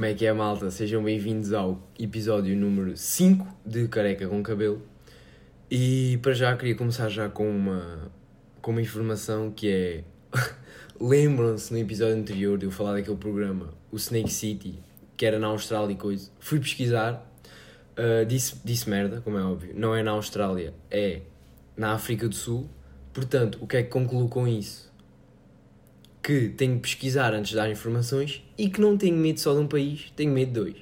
Como é que é, malta? Sejam bem-vindos ao episódio número 5 de Careca com Cabelo. E para já queria começar já com uma, com uma informação que é. Lembram-se no episódio anterior de eu falar daquele programa, o Snake City, que era na Austrália e coisa. Fui pesquisar, uh, disse, disse merda, como é óbvio. Não é na Austrália, é na África do Sul. Portanto, o que é que concluo com isso? Que tenho que pesquisar antes de dar informações e que não tenho medo só de um país, tenho medo de dois.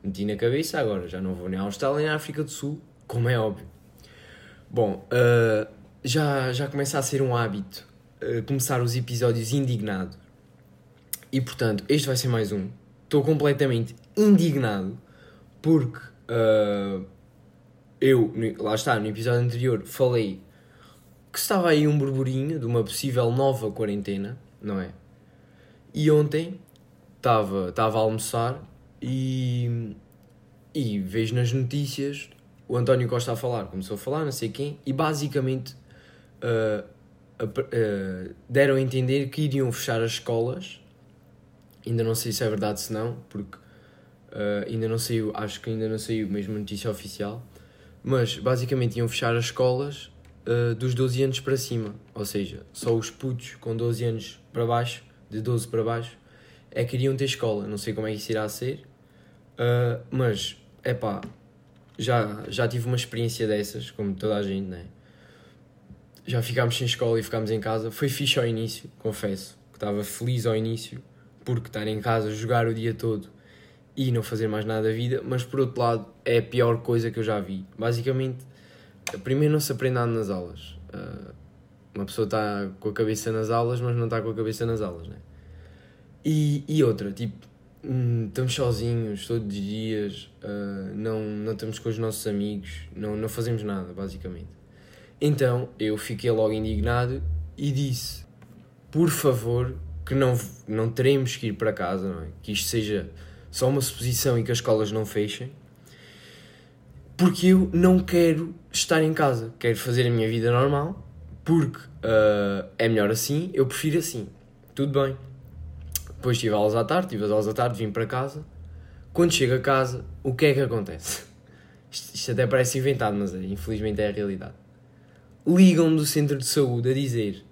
Meti na cabeça agora, já não vou nem à Austrália nem à África do Sul, como é óbvio. Bom, uh, já, já começa a ser um hábito uh, começar os episódios indignado. E portanto, este vai ser mais um. Estou completamente indignado porque uh, eu, lá está, no episódio anterior, falei que estava aí um burburinho de uma possível nova quarentena, não é? E ontem estava, a almoçar e, e vejo nas notícias o António Costa a falar, começou a falar, não sei quem, e basicamente uh, uh, uh, deram a entender que iriam fechar as escolas. Ainda não sei se é verdade se não, porque ainda não saiu, acho que ainda não saiu mesmo notícia oficial, mas basicamente iam fechar as escolas dos 12 anos para cima, ou seja, só os putos com 12 anos para baixo, de 12 para baixo, é que iriam ter escola. Não sei como é que isso irá ser, mas é pá, já, já tive uma experiência dessas, como toda a gente, né? Já ficámos sem escola e ficámos em casa. Foi fixe ao início, confesso. Que estava feliz ao início, porque estar em casa, jogar o dia todo e não fazer mais nada da vida, mas por outro lado é a pior coisa que eu já vi. Basicamente, primeiro não se aprende nada nas aulas. Uh, uma pessoa está com a cabeça nas aulas, mas não está com a cabeça nas aulas, né? E, e outra, tipo, Hum, estamos sozinhos todos os dias, uh, não, não estamos com os nossos amigos, não, não fazemos nada, basicamente. Então eu fiquei logo indignado e disse: por favor, que não, não teremos que ir para casa, não é? que isto seja só uma suposição e que as escolas não fechem, porque eu não quero estar em casa, quero fazer a minha vida normal, porque uh, é melhor assim, eu prefiro assim, tudo bem. Depois tive aulas à tarde, tive as aulas à tarde, vim para casa. Quando chego a casa, o que é que acontece? Isto, isto até parece inventado, mas é, infelizmente é a realidade. Ligam-me do centro de saúde a dizer,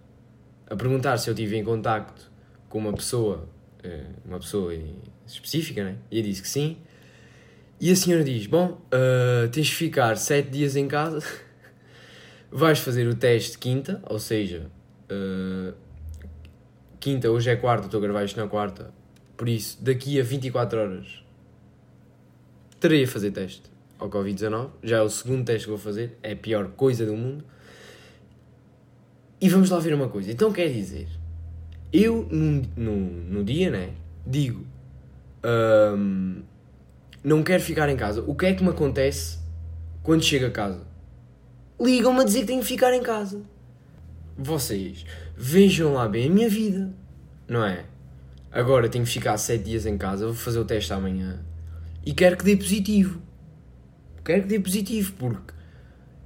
a perguntar se eu estive em contacto com uma pessoa, eh, uma pessoa específica, né? E eu disse que sim. E a senhora diz: Bom, uh, tens de ficar 7 dias em casa, vais fazer o teste quinta, ou seja, uh, quinta, hoje é quarta, estou a gravar isto na quarta. Por isso, daqui a 24 horas terei a fazer teste ao Covid-19. Já é o segundo teste que vou fazer, é a pior coisa do mundo. E vamos lá ver uma coisa. Então quer dizer, eu no, no, no dia, né, digo, um, não quero ficar em casa. O que é que me acontece quando chego a casa? Ligam-me a dizer que tenho que ficar em casa. Vocês vejam lá bem a minha vida, não é? Agora tenho que ficar 7 dias em casa, vou fazer o teste amanhã e quero que dê positivo. Quero que dê positivo, porque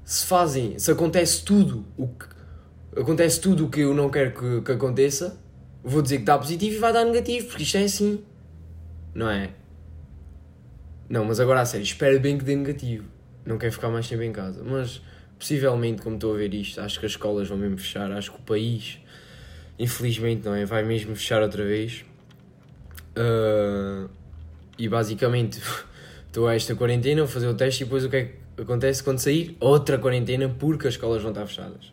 se fazem, se acontece tudo o que acontece tudo o que eu não quero que, que aconteça, vou dizer que está positivo e vai dar negativo, porque isto é assim, não é? Não, mas agora a sério, espero bem que dê negativo. Não quero ficar mais tempo em casa, mas possivelmente, como estou a ver isto, acho que as escolas vão mesmo fechar, acho que o país, infelizmente, não é? Vai mesmo fechar outra vez. Uh, e basicamente, estou a esta quarentena, vou fazer o teste e depois o que é que acontece quando sair? Outra quarentena, porque as escolas vão estar fechadas.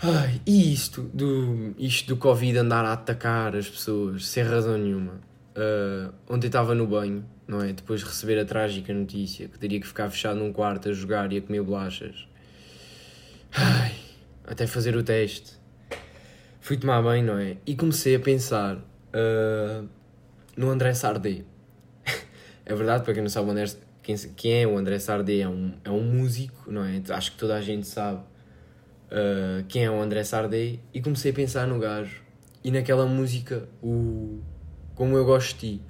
Ai, e isto do, isto do Covid andar a atacar as pessoas sem razão nenhuma. Uh, ontem estava no banho não é? Depois de receber a trágica notícia que teria que ficar fechado num quarto a jogar e a comer bolachas. Ai, até fazer o teste. Fui tomar banho, não é? E comecei a pensar uh, no André Sardé. é verdade, para quem não sabe, André, quem, quem é o André Sardé é um, é um músico, não é? Acho que toda a gente sabe uh, quem é o André Sardé. E comecei a pensar no gajo e naquela música, o Como Eu Gosto de Ti.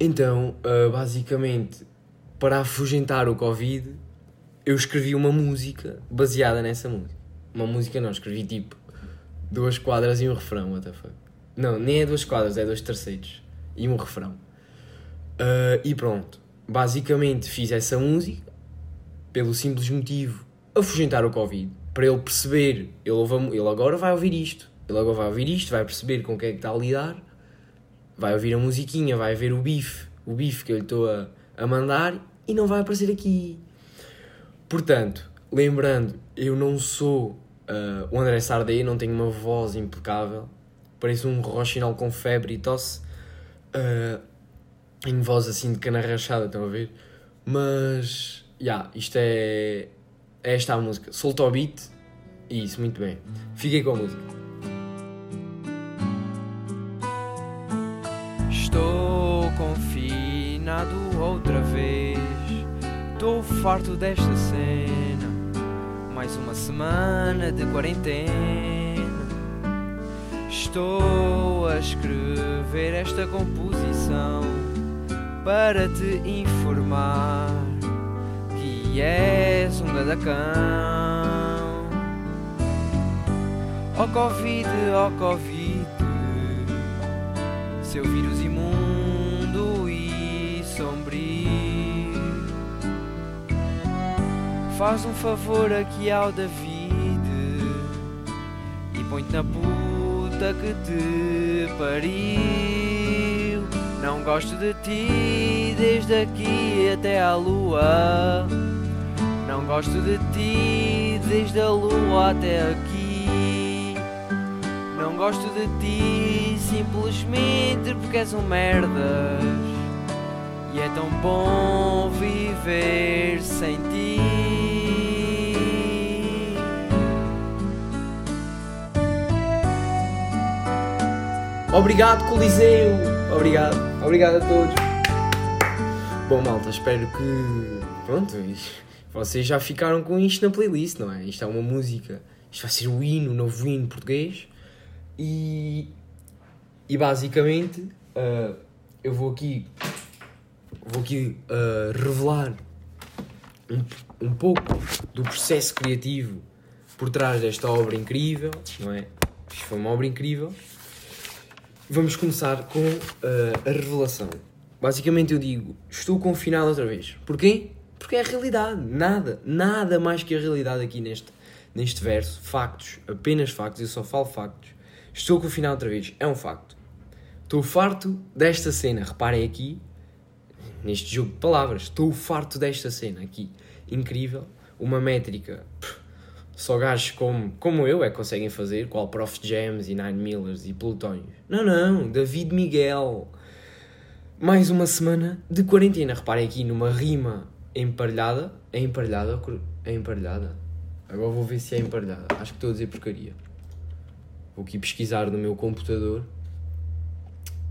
Então, uh, basicamente, para afugentar o Covid, eu escrevi uma música baseada nessa música. Uma música não, escrevi tipo duas quadras e um refrão, what the fuck. Não, nem é duas quadras, é dois terceiros. e um refrão. Uh, e pronto, basicamente fiz essa música pelo simples motivo afugentar o Covid, para ele perceber, ele, ouve, ele agora vai ouvir isto, ele agora vai ouvir isto, vai perceber com o que é que está a lidar, vai ouvir a musiquinha, vai ver o bife, o bife que eu lhe estou a, a mandar e não vai aparecer aqui. Portanto, lembrando, eu não sou uh, o André Sardê, não tenho uma voz impecável, pareço um rochinol com febre e tosse, uh, tenho voz assim de cana rachada, estão a ver? Mas, já, yeah, isto é, é esta a música. Solta o beat e isso, muito bem. Fiquei com a música. Outra vez. Estou farto desta cena. Mais uma semana de quarentena. Estou a escrever esta composição para te informar que és um gadacão. Ó oh Covid, ó oh Covid, seu vírus imundo Faz um favor aqui ao David e põe-te na puta que te pariu. Não gosto de ti desde aqui até à lua. Não gosto de ti desde a lua até aqui. Não gosto de ti simplesmente porque és um merdas. E é tão bom viver sem ti. Obrigado, Coliseu! Obrigado, obrigado a todos. Bom, malta, espero que. Pronto, vocês já ficaram com isto na playlist, não é? Isto é uma música. Isto vai ser o hino, o novo hino português. E. E basicamente, uh, eu vou aqui. Vou aqui uh, revelar um, um pouco do processo criativo por trás desta obra incrível, não é? Isto foi uma obra incrível. Vamos começar com uh, a revelação. Basicamente eu digo, estou confinado outra vez. Porquê? Porque é a realidade. Nada, nada mais que a realidade aqui neste, neste verso. Factos, apenas factos, eu só falo factos. Estou confinado outra vez, é um facto. Estou farto desta cena. Reparem aqui, neste jogo de palavras, estou farto desta cena aqui. Incrível. Uma métrica. Só gajos como, como eu é que conseguem fazer, qual Prof. Jams e Nine Millers e Plutónios. Não, não, David Miguel. Mais uma semana de quarentena. Reparem aqui numa rima emparelhada. É emparelhada? É emparelhada? Agora vou ver se é emparelhada. Acho que estou a dizer porcaria. Vou aqui pesquisar no meu computador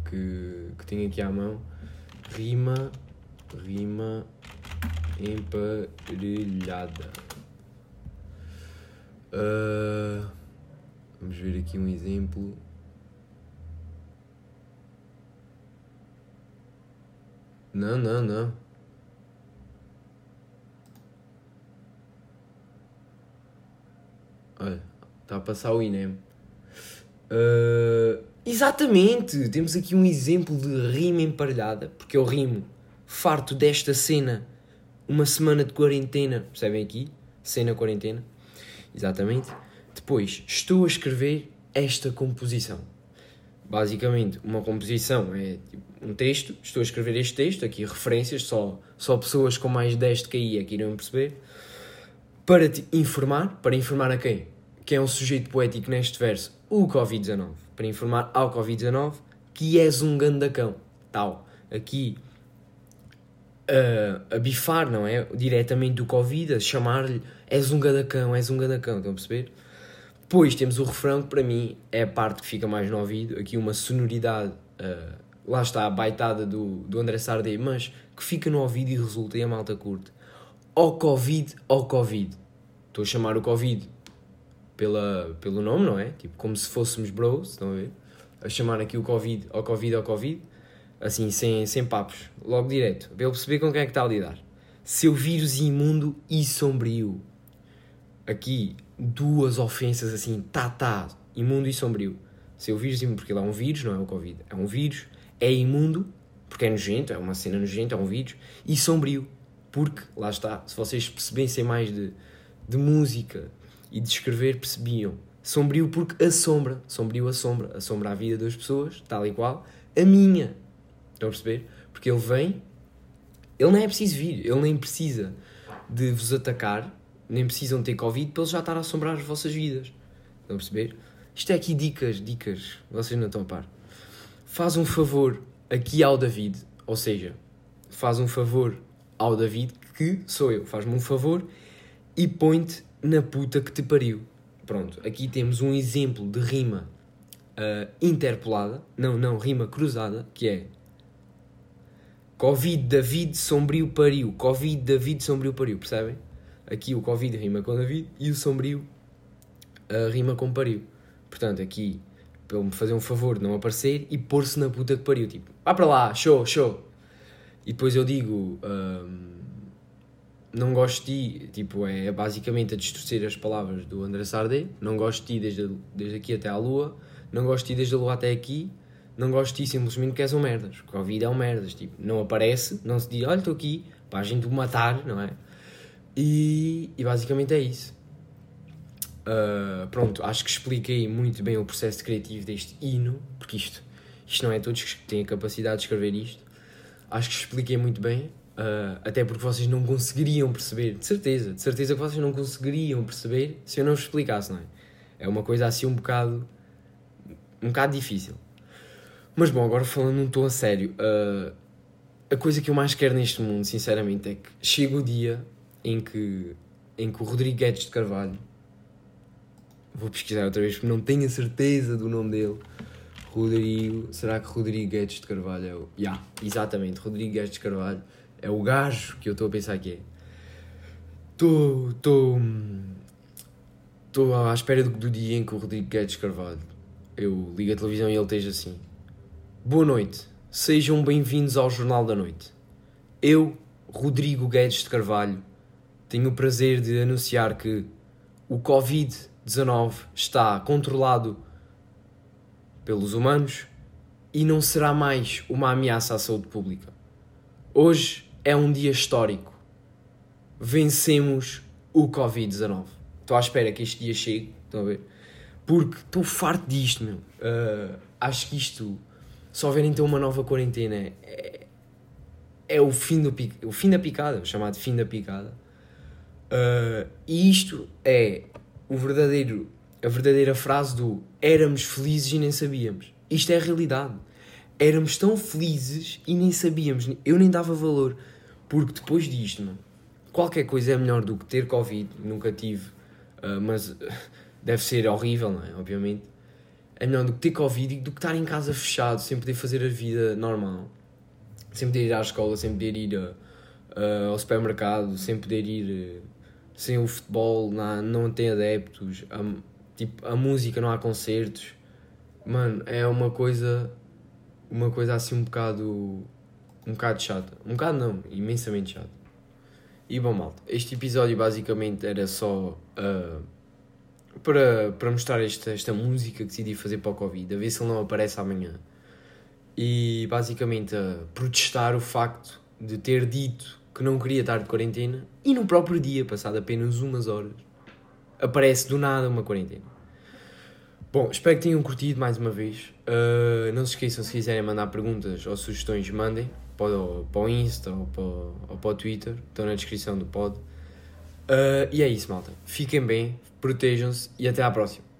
que, que tenho aqui à mão. Rima, rima emparelhada. Uh, vamos ver aqui um exemplo. Não, não, não. Olha, está a passar o INEM. Uh, exatamente! Temos aqui um exemplo de rima emparelhada, porque eu rimo farto desta cena, uma semana de quarentena, percebem aqui? Cena quarentena. Exatamente. Depois, estou a escrever esta composição. Basicamente, uma composição é tipo, um texto, estou a escrever este texto, aqui referências, só, só pessoas com mais 10 de KI é que irão perceber, para te informar, para informar a quem? Que é um sujeito poético neste verso, o Covid-19. Para informar ao Covid-19 que és um gandacão. Tal. Aqui a, a bifar, não é? Diretamente do Covid, a chamar-lhe és um gadacão, és um gadacão, estão a perceber? Depois temos o refrão, que para mim é a parte que fica mais no ouvido, aqui uma sonoridade, uh, lá está, a baitada do, do André Sardé, mas que fica no ouvido e resulta e a malta curte. Ó Covid, ó Covid. Estou a chamar o Covid pela, pelo nome, não é? Tipo, como se fôssemos bros, estão a ver? A chamar aqui o Covid, ó Covid, ó Covid assim, sem, sem papos, logo direto, para ele perceber com quem é que está a lidar. Seu vírus imundo e sombrio. Aqui, duas ofensas assim, tá, tá, imundo e sombrio. Seu vírus imundo, porque ele é um vírus, não é o Covid, é um vírus, é imundo, porque é nojento, é uma cena nojenta, é um vídeo, e sombrio, porque, lá está, se vocês percebessem mais de, de música e de escrever, percebiam. Sombrio porque assombra, sombrio assombra, assombra a vida das pessoas, tal e qual, a minha. Estão a perceber? Porque ele vem, ele nem é preciso vir, ele nem precisa de vos atacar, nem precisam ter Covid para ele já estar a assombrar as vossas vidas. Estão a perceber? Isto é aqui dicas, dicas, vocês não estão a par. Faz um favor aqui ao David, ou seja, faz um favor ao David, que sou eu, faz-me um favor e põe-te na puta que te pariu. Pronto, aqui temos um exemplo de rima uh, interpolada, não, não, rima cruzada, que é Covid David sombrio pariu, Covid David sombrio pariu, percebem? Aqui o Covid rima com David e o sombrio uh, rima com pariu. Portanto, aqui, para me fazer um favor de não aparecer e pôr-se na puta que pariu. Tipo, vá para lá, show, show. E depois eu digo, um, não gosto de ti, tipo, é basicamente a distorcer as palavras do André Sardé. Não gosto de ti desde, desde aqui até à lua, não gosto de ti desde a lua até aqui, não gosto de ti simplesmente porque és um merdas. Porque a vida é um merdas. Tipo, não aparece, não se diz, olha, estou aqui, para a gente o matar, não é? E, e basicamente é isso. Uh, pronto, acho que expliquei muito bem o processo criativo deste hino, porque isto, isto não é todos que têm a capacidade de escrever isto. Acho que expliquei muito bem, uh, até porque vocês não conseguiriam perceber, de certeza, de certeza que vocês não conseguiriam perceber se eu não vos explicasse, não é? É uma coisa assim um bocado, um bocado difícil. Mas bom, agora falando num tom a sério, uh, a coisa que eu mais quero neste mundo, sinceramente, é que chega o dia em que, em que o Rodrigo Guedes de Carvalho Vou pesquisar outra vez porque não tenho a certeza do nome dele. Rodrigo. Será que Rodrigo Guedes de Carvalho é o. Yeah, exatamente, Rodrigo Guedes de Carvalho é o gajo que eu estou a pensar que é. Estou. Estou. Estou à espera do, do, dia em que o Rodrigo Guedes de Carvalho eu ligo a televisão e ele esteja assim. Boa noite, sejam bem-vindos ao Jornal da Noite. Eu, Rodrigo Guedes de Carvalho, tenho o prazer de anunciar que o Covid 19 está controlado pelos humanos e não será mais uma ameaça à saúde pública. Hoje é um dia histórico. Vencemos o Covid-19. Estou à espera que este dia chegue, estão a ver? Porque estou farto disto, meu. Uh, acho que isto, só houver então uma nova quarentena, é, é o, fim do, o fim da picada, o chamado fim da picada. Uh, e isto é o verdadeiro, a verdadeira frase do éramos felizes e nem sabíamos. Isto é a realidade. Éramos tão felizes e nem sabíamos. Eu nem dava valor. Porque depois disto, mano, qualquer coisa é melhor do que ter Covid. Nunca tive, uh, mas deve ser horrível, não é? Obviamente. É melhor do que ter Covid e do que estar em casa fechado, sem poder fazer a vida normal. Sem poder ir à escola, sem poder ir uh, ao supermercado, sem poder ir sem o futebol não, não tem adeptos, a, tipo, a música não há concertos. Mano, é uma coisa uma coisa assim um bocado um bocado chata. Um bocado não, imensamente chata. E bom malta, este episódio basicamente era só uh, para, para mostrar esta, esta música que decidi fazer para o Covid, a ver se ele não aparece amanhã. E basicamente a protestar o facto de ter dito que não queria estar de quarentena e no próprio dia, passado apenas umas horas, aparece do nada uma quarentena. Bom, espero que tenham curtido mais uma vez. Uh, não se esqueçam, se quiserem mandar perguntas ou sugestões, mandem para o, para o Insta ou para, ou para o Twitter, estão na descrição do pod. Uh, e é isso, malta. Fiquem bem, protejam-se e até à próxima.